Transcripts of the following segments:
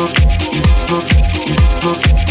Thank you.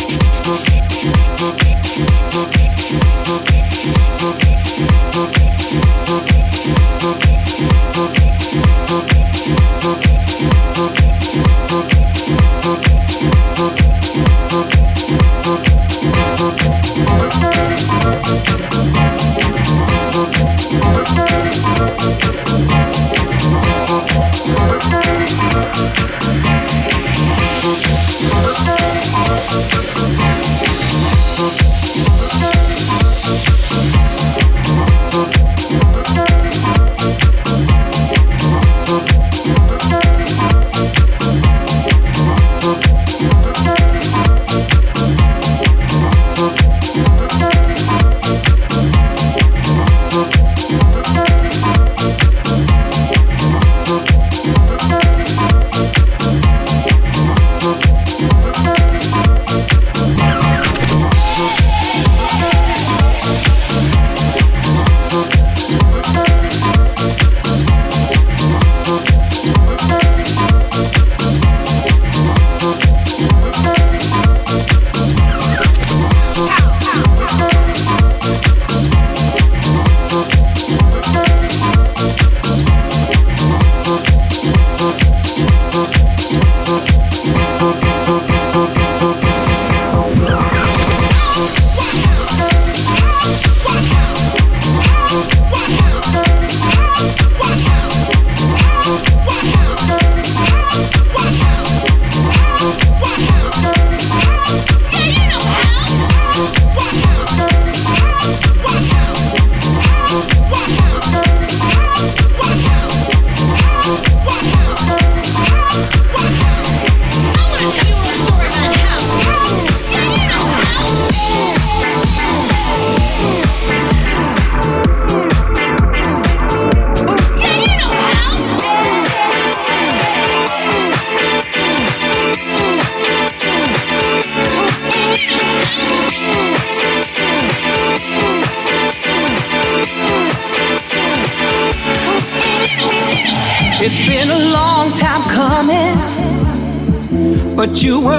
You want,